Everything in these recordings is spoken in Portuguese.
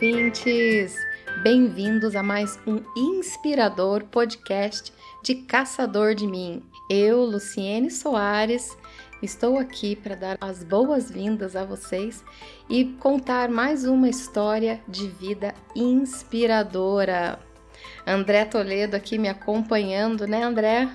ouvintes! Bem-vindos a mais um inspirador podcast de Caçador de Mim. Eu, Luciene Soares, estou aqui para dar as boas-vindas a vocês e contar mais uma história de vida inspiradora. André Toledo aqui me acompanhando, né, André?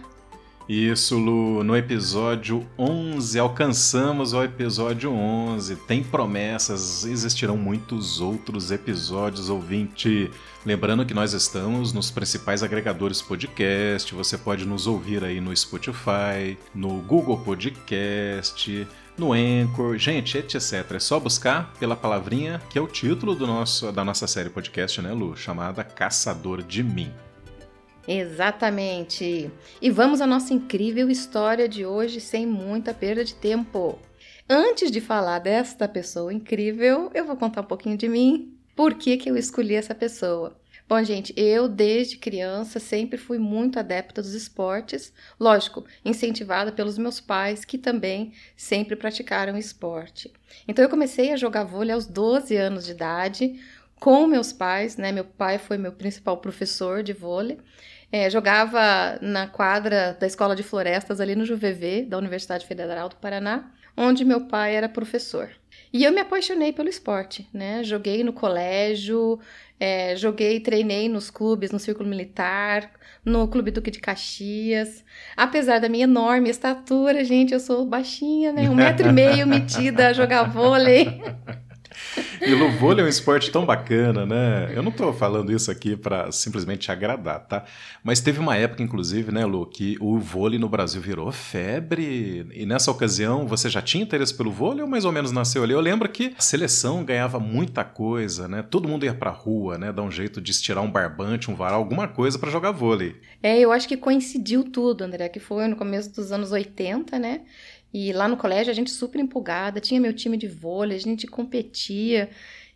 Isso, Lu, no episódio 11, alcançamos o episódio 11. Tem promessas, existirão muitos outros episódios, ouvinte. Lembrando que nós estamos nos principais agregadores podcast, você pode nos ouvir aí no Spotify, no Google Podcast, no Anchor, gente, etc. É só buscar pela palavrinha que é o título do nosso, da nossa série podcast, né, Lu? Chamada Caçador de Mim. Exatamente. E vamos à nossa incrível história de hoje sem muita perda de tempo. Antes de falar desta pessoa incrível, eu vou contar um pouquinho de mim. Por que, que eu escolhi essa pessoa? Bom, gente, eu desde criança sempre fui muito adepta dos esportes, lógico, incentivada pelos meus pais que também sempre praticaram esporte. Então eu comecei a jogar vôlei aos 12 anos de idade com meus pais, né? Meu pai foi meu principal professor de vôlei. É, jogava na quadra da Escola de Florestas ali no JuVV, da Universidade Federal do Paraná, onde meu pai era professor. E eu me apaixonei pelo esporte, né? Joguei no colégio, é, joguei, treinei nos clubes, no Círculo Militar, no Clube Duque de Caxias. Apesar da minha enorme estatura, gente, eu sou baixinha, né? Um metro e meio metida a jogar vôlei. E o vôlei é um esporte tão bacana, né? Eu não tô falando isso aqui para simplesmente agradar, tá? Mas teve uma época, inclusive, né, Lu, que o vôlei no Brasil virou febre. E nessa ocasião, você já tinha interesse pelo vôlei ou mais ou menos nasceu ali? Eu lembro que a seleção ganhava muita coisa, né? Todo mundo ia pra rua, né? Dar um jeito de estirar um barbante, um varal, alguma coisa para jogar vôlei. É, eu acho que coincidiu tudo, André, que foi no começo dos anos 80, né? E lá no colégio a gente super empolgada, tinha meu time de vôlei, a gente competia.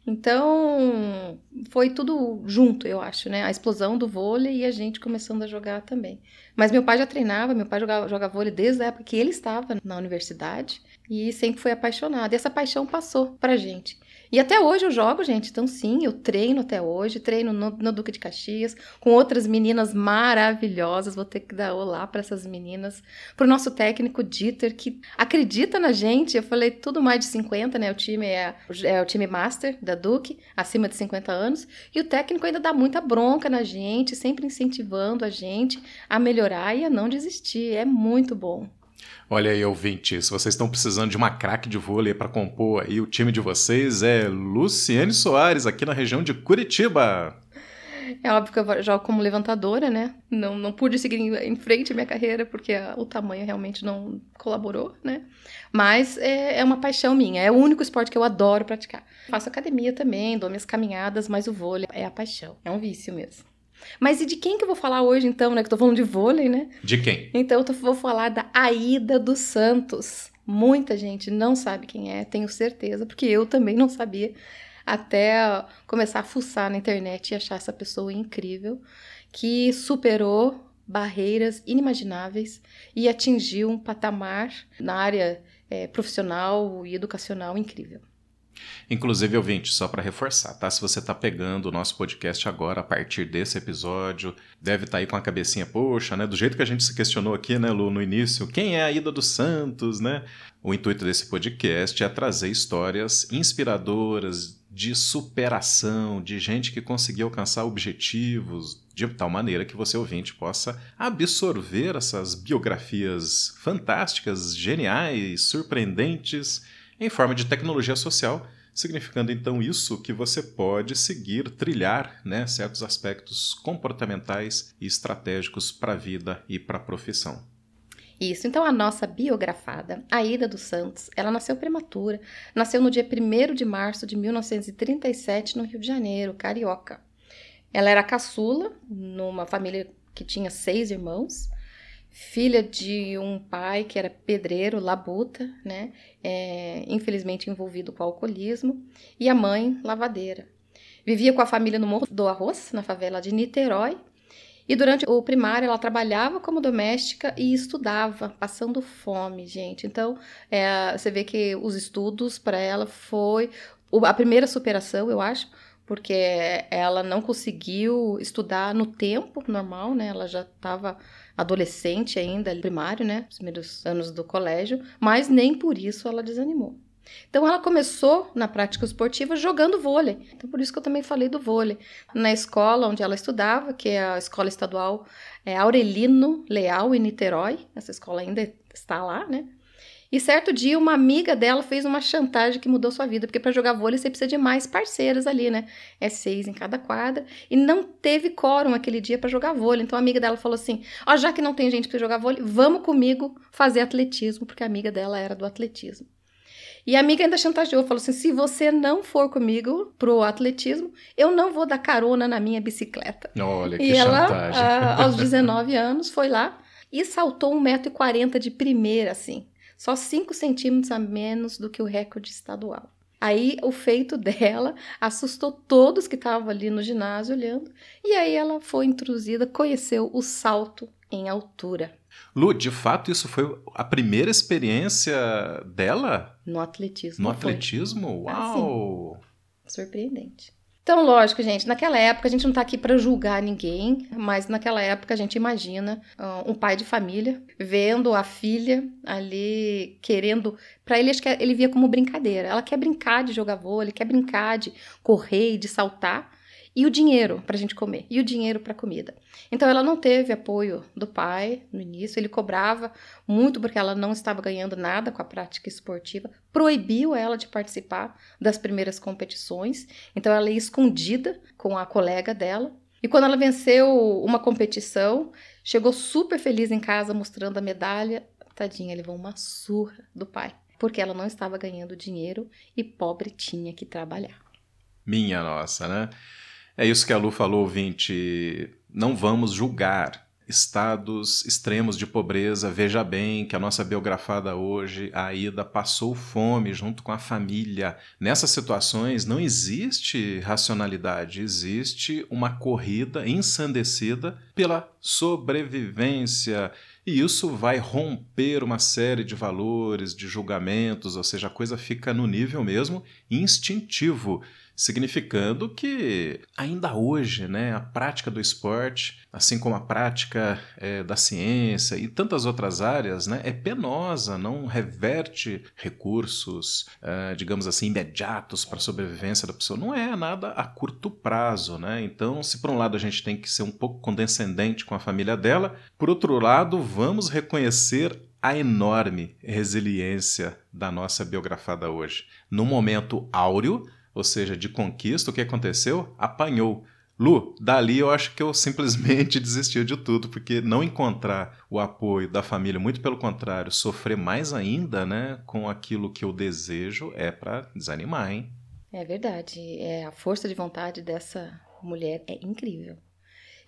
Então, foi tudo junto, eu acho, né? A explosão do vôlei e a gente começando a jogar também. Mas meu pai já treinava, meu pai jogava, jogava vôlei desde a época que ele estava na universidade e sempre foi apaixonado. E essa paixão passou pra gente. E até hoje eu jogo, gente. Então, sim, eu treino até hoje, treino no, no Duque de Caxias, com outras meninas maravilhosas. Vou ter que dar olá para essas meninas. Pro nosso técnico Dieter, que acredita na gente. Eu falei tudo mais de 50, né? O time é, é o time master da Duque, acima de 50 anos. E o técnico ainda dá muita bronca na gente, sempre incentivando a gente a melhorar e a não desistir. É muito bom. Olha aí, ouvintes, se vocês estão precisando de uma craque de vôlei para compor aí o time de vocês, é Luciene Soares, aqui na região de Curitiba. É óbvio que eu jogo como levantadora, né? Não, não pude seguir em frente a minha carreira porque a, o tamanho realmente não colaborou, né? Mas é, é, uma paixão minha, é o único esporte que eu adoro praticar. Faço academia também, dou minhas caminhadas, mas o vôlei é a paixão, é um vício mesmo. Mas e de quem que eu vou falar hoje, então, né? Que eu tô falando de vôlei, né? De quem? Então eu vou falar da Aida dos Santos. Muita gente não sabe quem é, tenho certeza, porque eu também não sabia até começar a fuçar na internet e achar essa pessoa incrível que superou barreiras inimagináveis e atingiu um patamar na área é, profissional e educacional incrível. Inclusive, ouvinte, só para reforçar, tá? Se você tá pegando o nosso podcast agora, a partir desse episódio, deve estar tá aí com a cabecinha, poxa, né? Do jeito que a gente se questionou aqui, né, Lu, no início, quem é a Ida dos Santos, né? O intuito desse podcast é trazer histórias inspiradoras de superação, de gente que conseguiu alcançar objetivos de tal maneira que você, ouvinte, possa absorver essas biografias fantásticas, geniais, surpreendentes em forma de tecnologia social, significando então isso que você pode seguir, trilhar né, certos aspectos comportamentais e estratégicos para a vida e para a profissão. Isso, então a nossa biografada, Aida dos Santos, ela nasceu prematura, nasceu no dia 1 de março de 1937 no Rio de Janeiro, carioca. Ela era caçula, numa família que tinha seis irmãos, filha de um pai que era pedreiro, labuta, né? É, infelizmente envolvido com alcoolismo, e a mãe, lavadeira. Vivia com a família no Morro do Arroz, na favela de Niterói, e durante o primário ela trabalhava como doméstica e estudava, passando fome, gente. Então, é, você vê que os estudos para ela foi a primeira superação, eu acho, porque ela não conseguiu estudar no tempo normal, né? Ela já estava adolescente ainda, primário, né? Os primeiros anos do colégio, mas nem por isso ela desanimou. Então ela começou na prática esportiva jogando vôlei. Então por isso que eu também falei do vôlei. Na escola onde ela estudava, que é a escola estadual é Aurelino Leal em Niterói, essa escola ainda está lá, né? E certo dia uma amiga dela fez uma chantagem que mudou sua vida, porque para jogar vôlei você precisa de mais parceiras ali, né? É seis em cada quadra. E não teve quórum aquele dia para jogar vôlei. Então a amiga dela falou assim: Ó, oh, já que não tem gente para jogar vôlei, vamos comigo fazer atletismo, porque a amiga dela era do atletismo. E a amiga ainda chantageou, falou assim: se você não for comigo pro atletismo, eu não vou dar carona na minha bicicleta. Olha, que e ela, chantagem. A, aos 19 anos, foi lá e saltou 1,40m de primeira, assim. Só 5 centímetros a menos do que o recorde estadual. Aí o feito dela assustou todos que estavam ali no ginásio olhando, e aí ela foi introduzida, conheceu o salto em altura. Lu, de fato, isso foi a primeira experiência dela? No atletismo. No atletismo? Foi. Uau! Ah, Surpreendente. Então, lógico, gente, naquela época a gente não tá aqui para julgar ninguém, mas naquela época a gente imagina uh, um pai de família vendo a filha ali querendo. Para ele, acho que ele via como brincadeira. Ela quer brincar de jogar vôlei, quer brincar de correr e de saltar e o dinheiro para a gente comer, e o dinheiro para comida. Então ela não teve apoio do pai no início, ele cobrava muito porque ela não estava ganhando nada com a prática esportiva, proibiu ela de participar das primeiras competições, então ela ia escondida com a colega dela. E quando ela venceu uma competição, chegou super feliz em casa mostrando a medalha. Tadinha, levou uma surra do pai, porque ela não estava ganhando dinheiro e pobre tinha que trabalhar. Minha nossa, né? É isso que a Lu falou, ouvinte. Não vamos julgar estados extremos de pobreza. Veja bem que a nossa biografada hoje, a passou fome junto com a família. Nessas situações não existe racionalidade, existe uma corrida ensandecida pela sobrevivência. E isso vai romper uma série de valores, de julgamentos, ou seja, a coisa fica no nível mesmo instintivo significando que ainda hoje né, a prática do esporte, assim como a prática é, da ciência e tantas outras áreas, né, é penosa, não reverte recursos, é, digamos assim, imediatos para a sobrevivência da pessoa. Não é nada a curto prazo. Né? Então, se por um lado a gente tem que ser um pouco condescendente com a família dela, por outro lado, vamos reconhecer a enorme resiliência da nossa biografada hoje. No momento áureo, ou seja, de conquista, o que aconteceu? Apanhou. Lu, dali eu acho que eu simplesmente desisti de tudo, porque não encontrar o apoio da família, muito pelo contrário, sofrer mais ainda, né, com aquilo que eu desejo, é para desanimar, hein? É verdade. É, a força de vontade dessa mulher é incrível.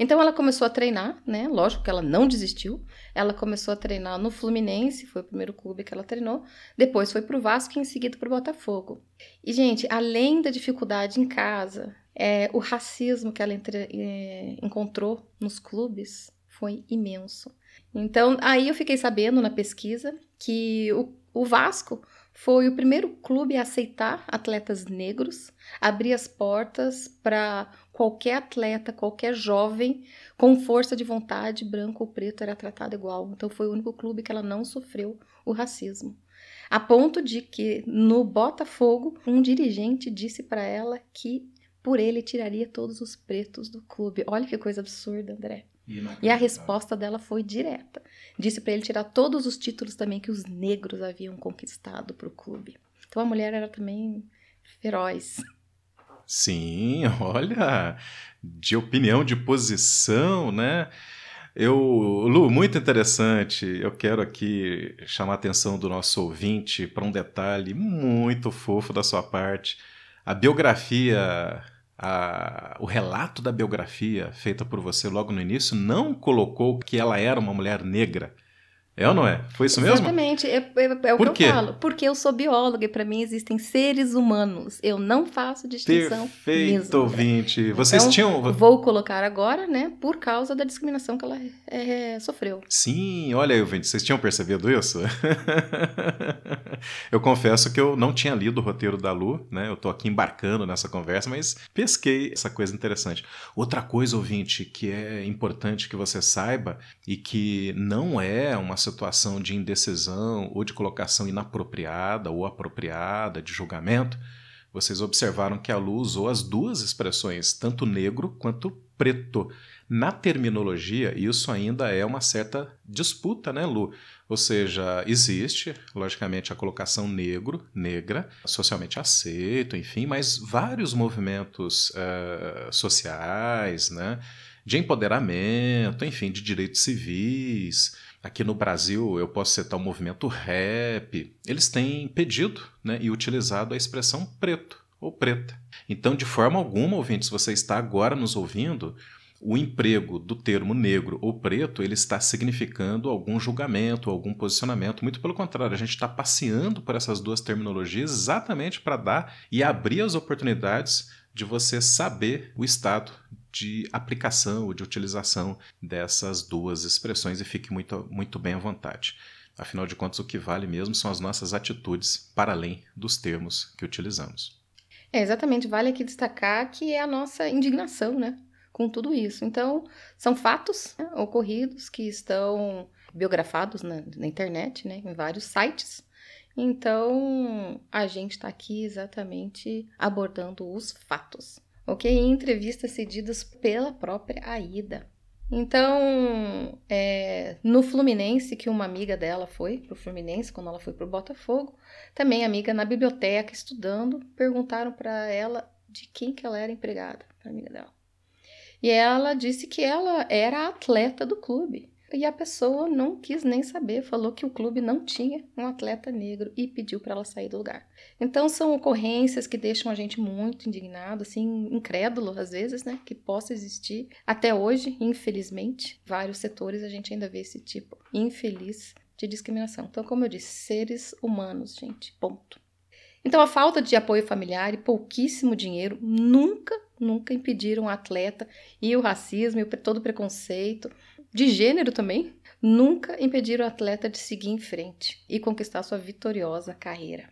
Então ela começou a treinar, né? Lógico que ela não desistiu. Ela começou a treinar no Fluminense, foi o primeiro clube que ela treinou. Depois foi para o Vasco e em seguida para o Botafogo. E, gente, além da dificuldade em casa, é, o racismo que ela entre, é, encontrou nos clubes foi imenso. Então, aí eu fiquei sabendo na pesquisa que o, o Vasco foi o primeiro clube a aceitar atletas negros, abrir as portas para qualquer atleta, qualquer jovem com força de vontade, branco ou preto, era tratado igual. Então foi o único clube que ela não sofreu o racismo. A ponto de que no Botafogo, um dirigente disse para ela que por ele tiraria todos os pretos do clube. Olha que coisa absurda, André. E a resposta dela foi direta. Disse para ele tirar todos os títulos também que os negros haviam conquistado para o clube. Então a mulher era também feroz. Sim, olha, de opinião, de posição, né? Eu, Lu, muito interessante. Eu quero aqui chamar a atenção do nosso ouvinte para um detalhe muito fofo da sua parte. A biografia a, o relato da biografia feita por você logo no início não colocou que ela era uma mulher negra. É ou não é? Foi isso mesmo? Exatamente. É, é, é o Por que quê? eu falo. Porque eu sou bióloga e para mim existem seres humanos. Eu não faço distinção Perfeito, mesmo. ouvinte. Vocês Então, tinham. Vou colocar agora, né? Por causa da discriminação que ela é, sofreu. Sim, olha aí, ouvinte, vocês tinham percebido isso? eu confesso que eu não tinha lido o roteiro da Lu, né? Eu tô aqui embarcando nessa conversa, mas pesquei essa coisa interessante. Outra coisa, ouvinte, que é importante que você saiba e que não é uma situação de indecisão ou de colocação inapropriada ou apropriada de julgamento, vocês observaram que a Lu usou as duas expressões, tanto negro quanto preto. Na terminologia, isso ainda é uma certa disputa, né, Lu? Ou seja, existe, logicamente, a colocação negro, negra, socialmente aceito, enfim, mas vários movimentos uh, sociais, né, de empoderamento, enfim, de direitos civis. Aqui no Brasil, eu posso citar o movimento rap. Eles têm pedido né, e utilizado a expressão preto ou preta. Então, de forma alguma, ouvinte, se você está agora nos ouvindo, o emprego do termo negro ou preto ele está significando algum julgamento, algum posicionamento. Muito pelo contrário, a gente está passeando por essas duas terminologias exatamente para dar e abrir as oportunidades de você saber o estado de aplicação ou de utilização dessas duas expressões e fique muito, muito bem à vontade. Afinal de contas, o que vale mesmo são as nossas atitudes para além dos termos que utilizamos. É, exatamente. Vale aqui destacar que é a nossa indignação, né? Com tudo isso. Então, são fatos né, ocorridos que estão biografados na, na internet, né? Em vários sites. Então, a gente está aqui exatamente abordando os fatos, ok? Em entrevistas cedidas pela própria Aida. Então, é, no Fluminense, que uma amiga dela foi pro Fluminense, quando ela foi pro Botafogo, também amiga na biblioteca estudando, perguntaram para ela de quem que ela era empregada, a amiga dela. E ela disse que ela era atleta do clube. E a pessoa não quis nem saber, falou que o clube não tinha um atleta negro e pediu para ela sair do lugar. Então são ocorrências que deixam a gente muito indignado, assim, incrédulo às vezes, né, que possa existir. Até hoje, infelizmente, vários setores a gente ainda vê esse tipo infeliz de discriminação. Então, como eu disse, seres humanos, gente, ponto. Então, a falta de apoio familiar e pouquíssimo dinheiro nunca, nunca impediram o atleta e o racismo e todo o preconceito de gênero também, nunca impediram o atleta de seguir em frente e conquistar sua vitoriosa carreira.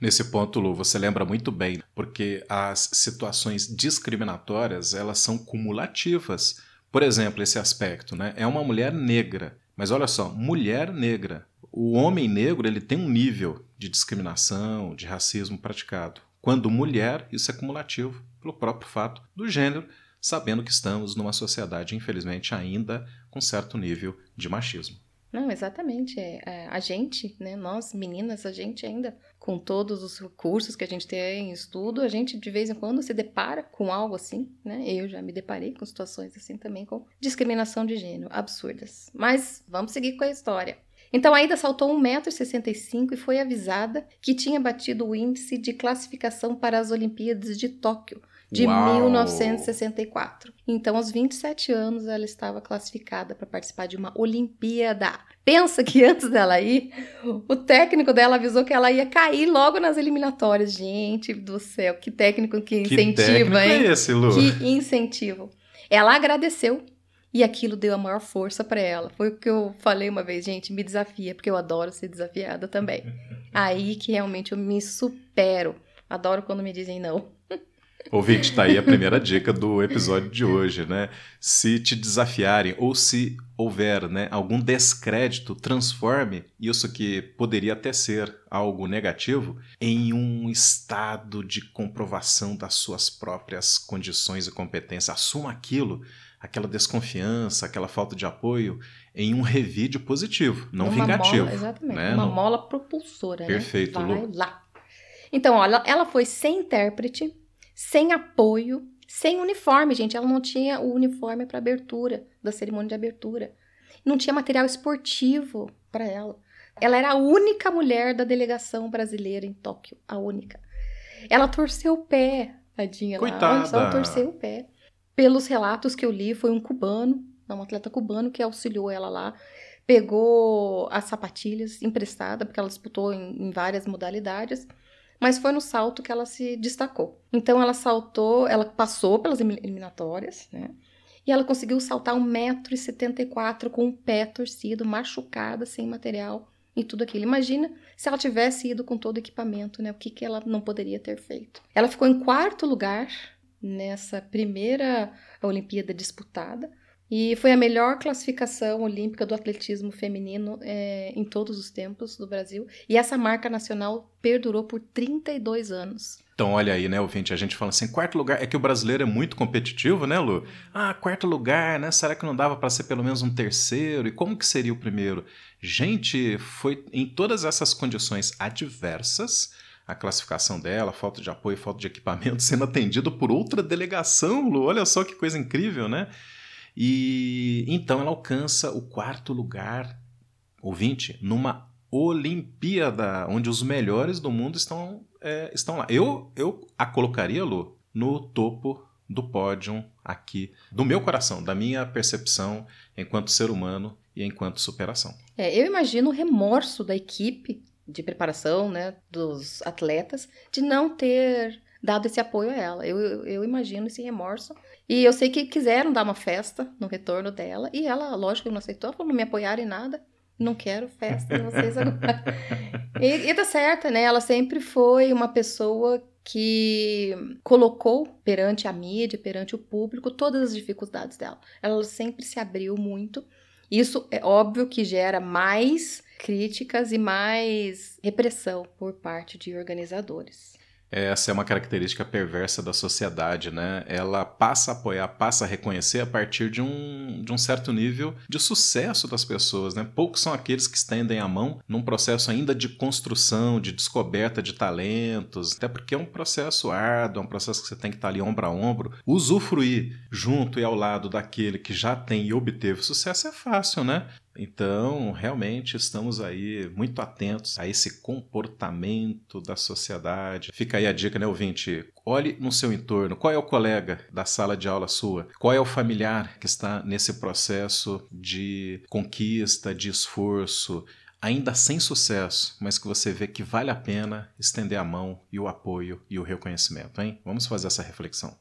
Nesse ponto, Lu, você lembra muito bem, porque as situações discriminatórias, elas são cumulativas. Por exemplo, esse aspecto, né? É uma mulher negra, mas olha só, mulher negra. O homem negro, ele tem um nível de discriminação, de racismo praticado. Quando mulher, isso é cumulativo pelo próprio fato do gênero, sabendo que estamos numa sociedade, infelizmente, ainda com certo nível de machismo. Não, exatamente. É, é, a gente, né, nós meninas, a gente ainda, com todos os recursos que a gente tem em estudo, a gente de vez em quando se depara com algo assim, né? Eu já me deparei com situações assim também, com discriminação de gênero, absurdas. Mas vamos seguir com a história. Então, a Ida saltou 1,65m e foi avisada que tinha batido o índice de classificação para as Olimpíadas de Tóquio, de Uau! 1964. Então, aos 27 anos, ela estava classificada para participar de uma Olimpíada. Pensa que antes dela ir, o técnico dela avisou que ela ia cair logo nas eliminatórias. Gente do céu, que técnico que Que incentiva, técnico hein? é esse, Lu? Que incentivo. Ela agradeceu e aquilo deu a maior força para ela. Foi o que eu falei uma vez, gente, me desafia, porque eu adoro ser desafiada também. Aí que realmente eu me supero. Adoro quando me dizem não. Ouvinte, tá aí a primeira dica do episódio de hoje, né? Se te desafiarem ou se houver né, algum descrédito, transforme isso que poderia até ser algo negativo em um estado de comprovação das suas próprias condições e competências. Assuma aquilo, aquela desconfiança, aquela falta de apoio, em um revídeo positivo, não Uma vingativo. Mola, exatamente. né? Uma Não- mola propulsora, Perfeito, né? Vai Lu. lá. Então, olha, ela foi sem intérprete, sem apoio, sem uniforme, gente. Ela não tinha o uniforme para abertura, da cerimônia de abertura. Não tinha material esportivo para ela. Ela era a única mulher da delegação brasileira em Tóquio, a única. Ela torceu o pé, tadinha. Coitada. torceu o pé. Pelos relatos que eu li, foi um cubano, um atleta cubano que auxiliou ela lá pegou as sapatilhas emprestada, porque ela disputou em, em várias modalidades, mas foi no salto que ela se destacou. Então ela saltou, ela passou pelas eliminatórias, né? E ela conseguiu saltar 1,74m com o pé torcido, machucada, sem material e tudo aquilo. Imagina se ela tivesse ido com todo o equipamento, né? O que, que ela não poderia ter feito. Ela ficou em quarto lugar nessa primeira Olimpíada disputada. E foi a melhor classificação olímpica do atletismo feminino é, em todos os tempos do Brasil. E essa marca nacional perdurou por 32 anos. Então, olha aí, né, ouvinte, a gente fala assim, quarto lugar, é que o brasileiro é muito competitivo, né, Lu? Ah, quarto lugar, né, será que não dava para ser pelo menos um terceiro? E como que seria o primeiro? Gente, foi em todas essas condições adversas, a classificação dela, falta de apoio, falta de equipamento, sendo atendido por outra delegação, Lu, olha só que coisa incrível, né? E então ela alcança o quarto lugar, ouvinte, numa Olimpíada, onde os melhores do mundo estão, é, estão lá. Eu, eu a colocaria, Lu, no topo do pódio aqui, do meu coração, da minha percepção enquanto ser humano e enquanto superação. É, eu imagino o remorso da equipe de preparação, né, dos atletas, de não ter dado esse apoio a ela. Eu, eu, eu, imagino esse remorso. E eu sei que quiseram dar uma festa no retorno dela, e ela, lógico, não aceitou, falou, não me apoiaram em nada, não quero festa de vocês agora. e, e tá certa, né? Ela sempre foi uma pessoa que colocou perante a mídia, perante o público, todas as dificuldades dela. Ela sempre se abriu muito. Isso é óbvio que gera mais críticas e mais repressão por parte de organizadores. Essa é uma característica perversa da sociedade, né? Ela passa a apoiar, passa a reconhecer a partir de um, de um certo nível de sucesso das pessoas, né? Poucos são aqueles que estendem a mão num processo ainda de construção, de descoberta de talentos, até porque é um processo árduo, é um processo que você tem que estar ali ombro a ombro. Usufruir junto e ao lado daquele que já tem e obteve sucesso é fácil, né? Então, realmente estamos aí muito atentos a esse comportamento da sociedade. Fica aí a dica, né, ouvinte? Olhe no seu entorno. Qual é o colega da sala de aula sua? Qual é o familiar que está nesse processo de conquista, de esforço? ainda sem sucesso, mas que você vê que vale a pena estender a mão e o apoio e o reconhecimento, hein? Vamos fazer essa reflexão.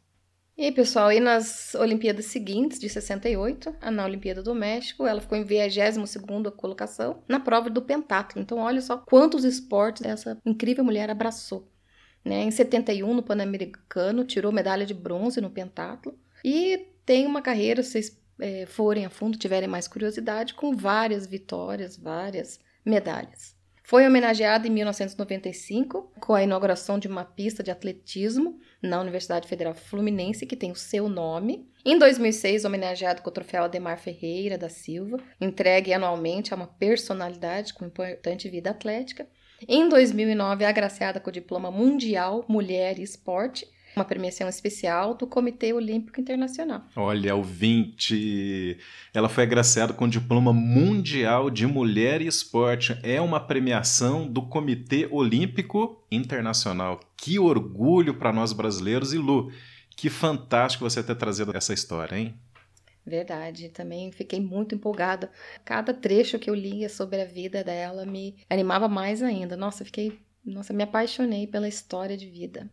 E aí, pessoal, e nas Olimpíadas seguintes, de 68, na Olimpíada do México, ela ficou em 22ª colocação na prova do pentatlo. Então, olha só quantos esportes essa incrível mulher abraçou. Né? Em 71, no Pan-Americano, tirou medalha de bronze no pentatlo. E tem uma carreira, se vocês é, forem a fundo, tiverem mais curiosidade, com várias vitórias, várias medalhas. Foi homenageada em 1995 com a inauguração de uma pista de atletismo na Universidade Federal Fluminense, que tem o seu nome. Em 2006, homenageado com o troféu Ademar Ferreira da Silva, entregue anualmente a uma personalidade com importante vida atlética. Em 2009, agraciada com o diploma mundial Mulher e Esporte uma premiação especial do Comitê Olímpico Internacional. Olha, o 20. Ela foi agraciada com o diploma mundial de mulher e esporte. É uma premiação do Comitê Olímpico Internacional. Que orgulho para nós brasileiros e Lu, que fantástico você ter trazido essa história, hein? Verdade, também fiquei muito empolgada. Cada trecho que eu lia sobre a vida dela me animava mais ainda. Nossa, fiquei, nossa, me apaixonei pela história de vida.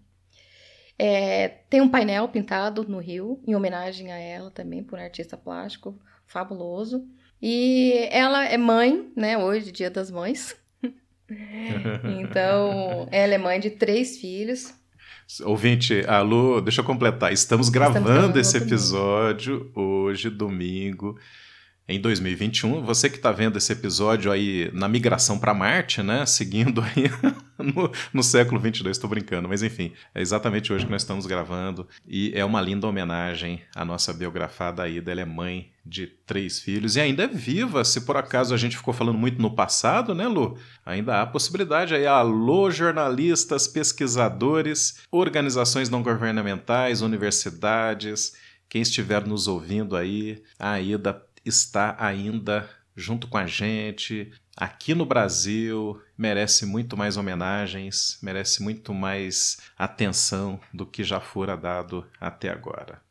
É, tem um painel pintado no Rio, em homenagem a ela também, por um artista plástico fabuloso. E ela é mãe, né? Hoje, Dia das Mães. então, ela é mãe de três filhos. Ouvinte, alô, deixa eu completar. Estamos gravando, Estamos gravando esse episódio domingo. hoje, domingo em 2021. Você que está vendo esse episódio aí na migração para Marte, né? Seguindo aí no, no século 22, estou brincando, mas enfim, é exatamente hoje que nós estamos gravando e é uma linda homenagem à nossa biografada Aida. Ela é mãe de três filhos e ainda é viva. Se por acaso a gente ficou falando muito no passado, né, Lu? Ainda há possibilidade aí. Alô, jornalistas, pesquisadores, organizações não governamentais, universidades. Quem estiver nos ouvindo aí, a Aida está ainda junto com a gente, aqui no Brasil, merece muito mais homenagens, merece muito mais atenção do que já fora dado até agora.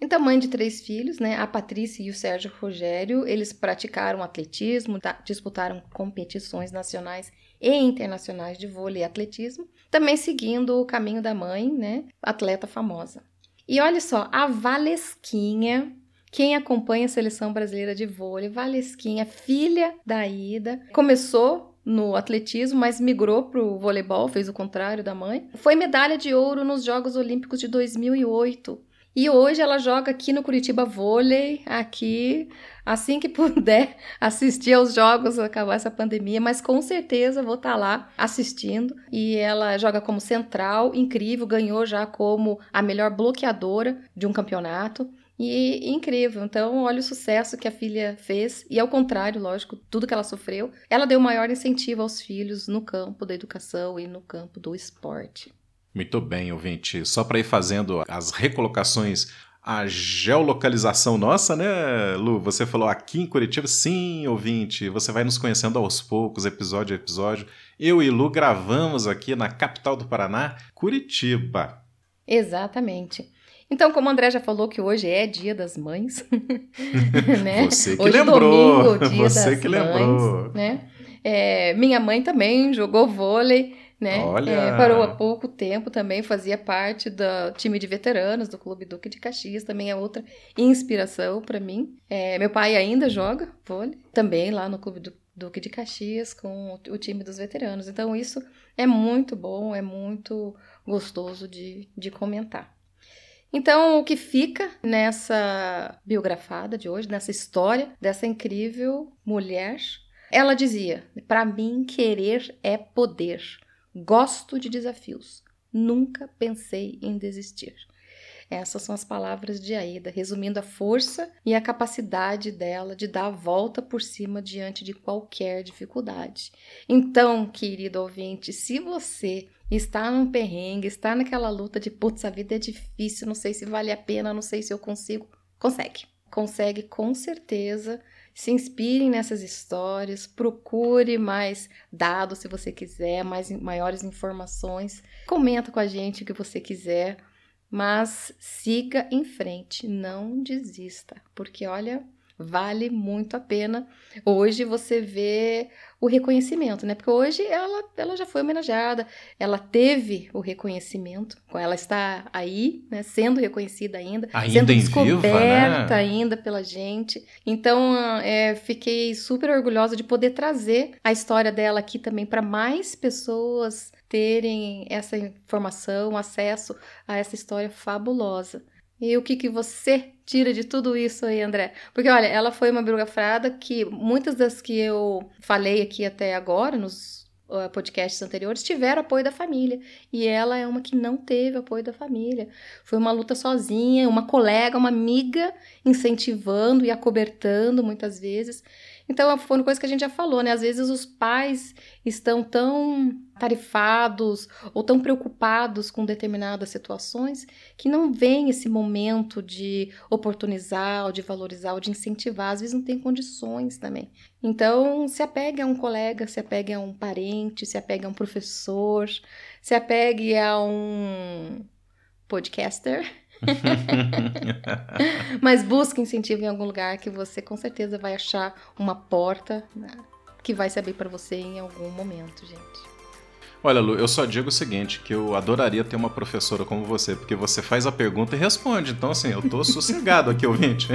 Então, mãe de três filhos, né? A Patrícia e o Sérgio Rogério, eles praticaram atletismo, tá, disputaram competições nacionais e internacionais de vôlei e atletismo, também seguindo o caminho da mãe, né? Atleta famosa. E olha só, a Valesquinha, quem acompanha a seleção brasileira de vôlei, Valesquinha, filha da Ida, começou no atletismo, mas migrou para o voleibol, fez o contrário da mãe. Foi medalha de ouro nos Jogos Olímpicos de 2008 e hoje ela joga aqui no Curitiba Vôlei, aqui, assim que puder assistir aos jogos, acabar essa pandemia, mas com certeza vou estar tá lá assistindo. E ela joga como central, incrível, ganhou já como a melhor bloqueadora de um campeonato. E incrível. Então, olha o sucesso que a filha fez. E ao contrário, lógico, tudo que ela sofreu, ela deu maior incentivo aos filhos no campo da educação e no campo do esporte. Muito bem, ouvinte. Só para ir fazendo as recolocações, a geolocalização nossa, né, Lu? Você falou aqui em Curitiba? Sim, ouvinte. Você vai nos conhecendo aos poucos, episódio a episódio. Eu e Lu gravamos aqui na capital do Paraná, Curitiba. Exatamente. Então, como o André já falou que hoje é Dia das Mães, né? Você que hoje lembrou. Domingo, dia Você das que mães, lembrou. Né? É, minha mãe também jogou vôlei né? Olha! É, parou há pouco tempo também, fazia parte do time de veteranos do Clube Duque de Caxias, também é outra inspiração para mim. É, meu pai ainda joga vôlei, também lá no Clube do Duque de Caxias com o time dos veteranos. Então isso é muito bom, é muito gostoso de, de comentar. Então, o que fica nessa biografada de hoje, nessa história dessa incrível mulher, ela dizia: para mim, querer é poder. Gosto de desafios. Nunca pensei em desistir. Essas são as palavras de Aida, resumindo a força e a capacidade dela de dar a volta por cima diante de qualquer dificuldade. Então, querido ouvinte, se você está num perrengue, está naquela luta de putz, a vida é difícil, não sei se vale a pena, não sei se eu consigo, consegue. Consegue com certeza se inspirem nessas histórias, procure mais dados se você quiser, mais maiores informações. Comenta com a gente o que você quiser, mas siga em frente, não desista, porque olha, vale muito a pena. Hoje você vê o reconhecimento, né? Porque hoje ela, ela já foi homenageada, ela teve o reconhecimento, ela está aí, né? Sendo reconhecida ainda, ainda sendo descoberta viva, né? ainda pela gente. Então, é, fiquei super orgulhosa de poder trazer a história dela aqui também para mais pessoas terem essa informação, acesso a essa história fabulosa. E o que, que você tira de tudo isso aí, André? Porque, olha, ela foi uma biografada que muitas das que eu falei aqui até agora, nos uh, podcasts anteriores, tiveram apoio da família. E ela é uma que não teve apoio da família. Foi uma luta sozinha, uma colega, uma amiga incentivando e acobertando muitas vezes. Então, foi uma coisa que a gente já falou, né? Às vezes os pais estão tão tarifados ou tão preocupados com determinadas situações que não vem esse momento de oportunizar, ou de valorizar, ou de incentivar. Às vezes não tem condições também. Então, se apegue a um colega, se apegue a um parente, se apegue a um professor, se apegue a um podcaster Mas busque incentivo em algum lugar que você com certeza vai achar uma porta né, que vai se abrir para você em algum momento, gente. Olha, Lu, eu só digo o seguinte, que eu adoraria ter uma professora como você, porque você faz a pergunta e responde. Então, assim, eu tô sossegado aqui, ouvinte.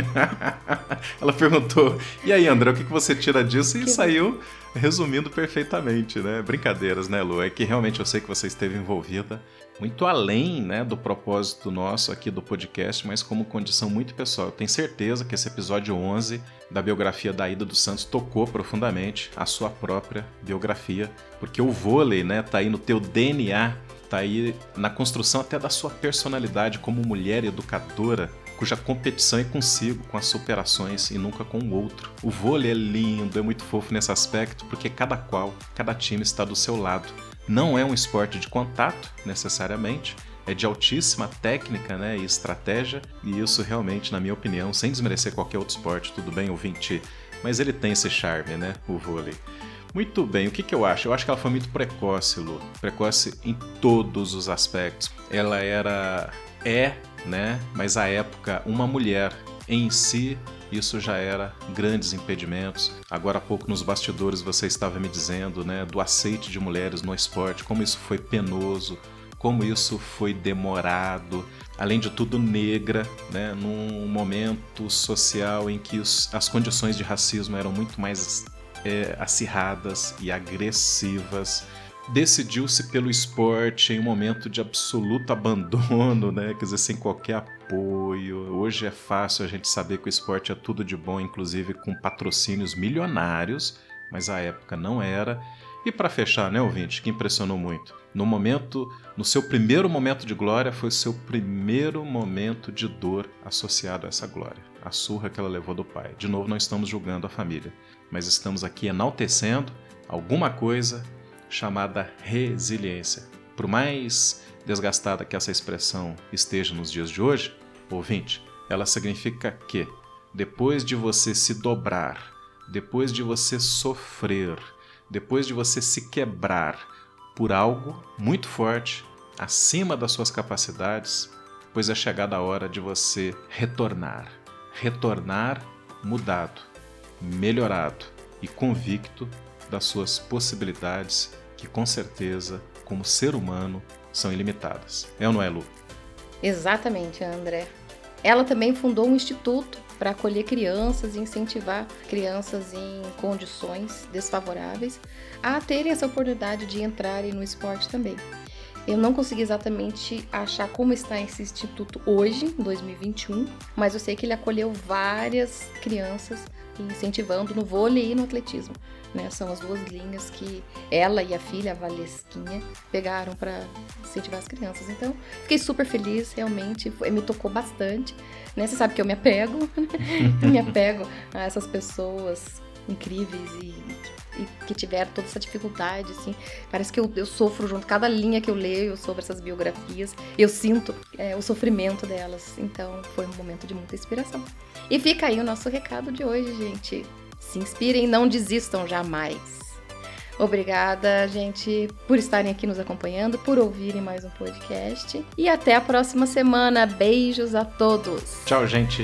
Ela perguntou, e aí, André, o que você tira disso? E que saiu resumindo perfeitamente, né? Brincadeiras, né, Lu? É que realmente eu sei que você esteve envolvida muito além né, do propósito nosso aqui do podcast, mas como condição muito pessoal. Eu tenho certeza que esse episódio 11 da biografia da Ida dos Santos tocou profundamente a sua própria biografia, porque o vôlei né, tá aí no teu DNA, tá aí na construção até da sua personalidade como mulher educadora, cuja competição é consigo, com as superações e nunca com o outro. O vôlei é lindo, é muito fofo nesse aspecto, porque cada qual, cada time está do seu lado não é um esporte de contato, necessariamente, é de altíssima técnica né, e estratégia, e isso realmente, na minha opinião, sem desmerecer qualquer outro esporte, tudo bem, ouvinte, mas ele tem esse charme, né, o vôlei. Muito bem, o que, que eu acho? Eu acho que ela foi muito precoce, Lu. Precoce em todos os aspectos. Ela era é, né? Mas à época, uma mulher em si, isso já era grandes impedimentos. Agora há pouco nos bastidores você estava me dizendo, né, do aceite de mulheres no esporte, como isso foi penoso, como isso foi demorado, além de tudo negra, né, num momento social em que os, as condições de racismo eram muito mais é, acirradas e agressivas decidiu-se pelo esporte em um momento de absoluto abandono, né? Quer dizer, sem qualquer apoio. Hoje é fácil a gente saber que o esporte é tudo de bom, inclusive com patrocínios milionários, mas a época não era. E para fechar, né, ouvinte, que impressionou muito. No momento, no seu primeiro momento de glória, foi o seu primeiro momento de dor associado a essa glória, a surra que ela levou do pai. De novo, não estamos julgando a família, mas estamos aqui enaltecendo alguma coisa chamada resiliência. Por mais desgastada que essa expressão esteja nos dias de hoje, ouvinte, ela significa que depois de você se dobrar, depois de você sofrer, depois de você se quebrar por algo muito forte, acima das suas capacidades, pois é chegada a hora de você retornar. Retornar mudado, melhorado e convicto das suas possibilidades que com certeza, como ser humano, são ilimitadas. É ou não é, Lu? Exatamente, André. Ela também fundou um instituto para acolher crianças e incentivar crianças em condições desfavoráveis a terem essa oportunidade de entrarem no esporte também. Eu não consegui exatamente achar como está esse instituto hoje, em 2021, mas eu sei que ele acolheu várias crianças incentivando no vôlei e no atletismo. Né? São as duas linhas que ela e a filha, a Valesquinha, pegaram para incentivar as crianças. Então, fiquei super feliz, realmente, me tocou bastante. Né? Você sabe que eu me apego, me apego a essas pessoas incríveis e, e, que tiveram toda essa dificuldade, assim. Parece que eu, eu, sofro junto, cada linha que eu leio sobre essas biografias, eu sinto é, o sofrimento delas. Então, foi um momento de muita inspiração. E fica aí o nosso recado de hoje, gente. Se inspirem, não desistam jamais. Obrigada, gente, por estarem aqui nos acompanhando, por ouvirem mais um podcast. E até a próxima semana. Beijos a todos. Tchau, gente.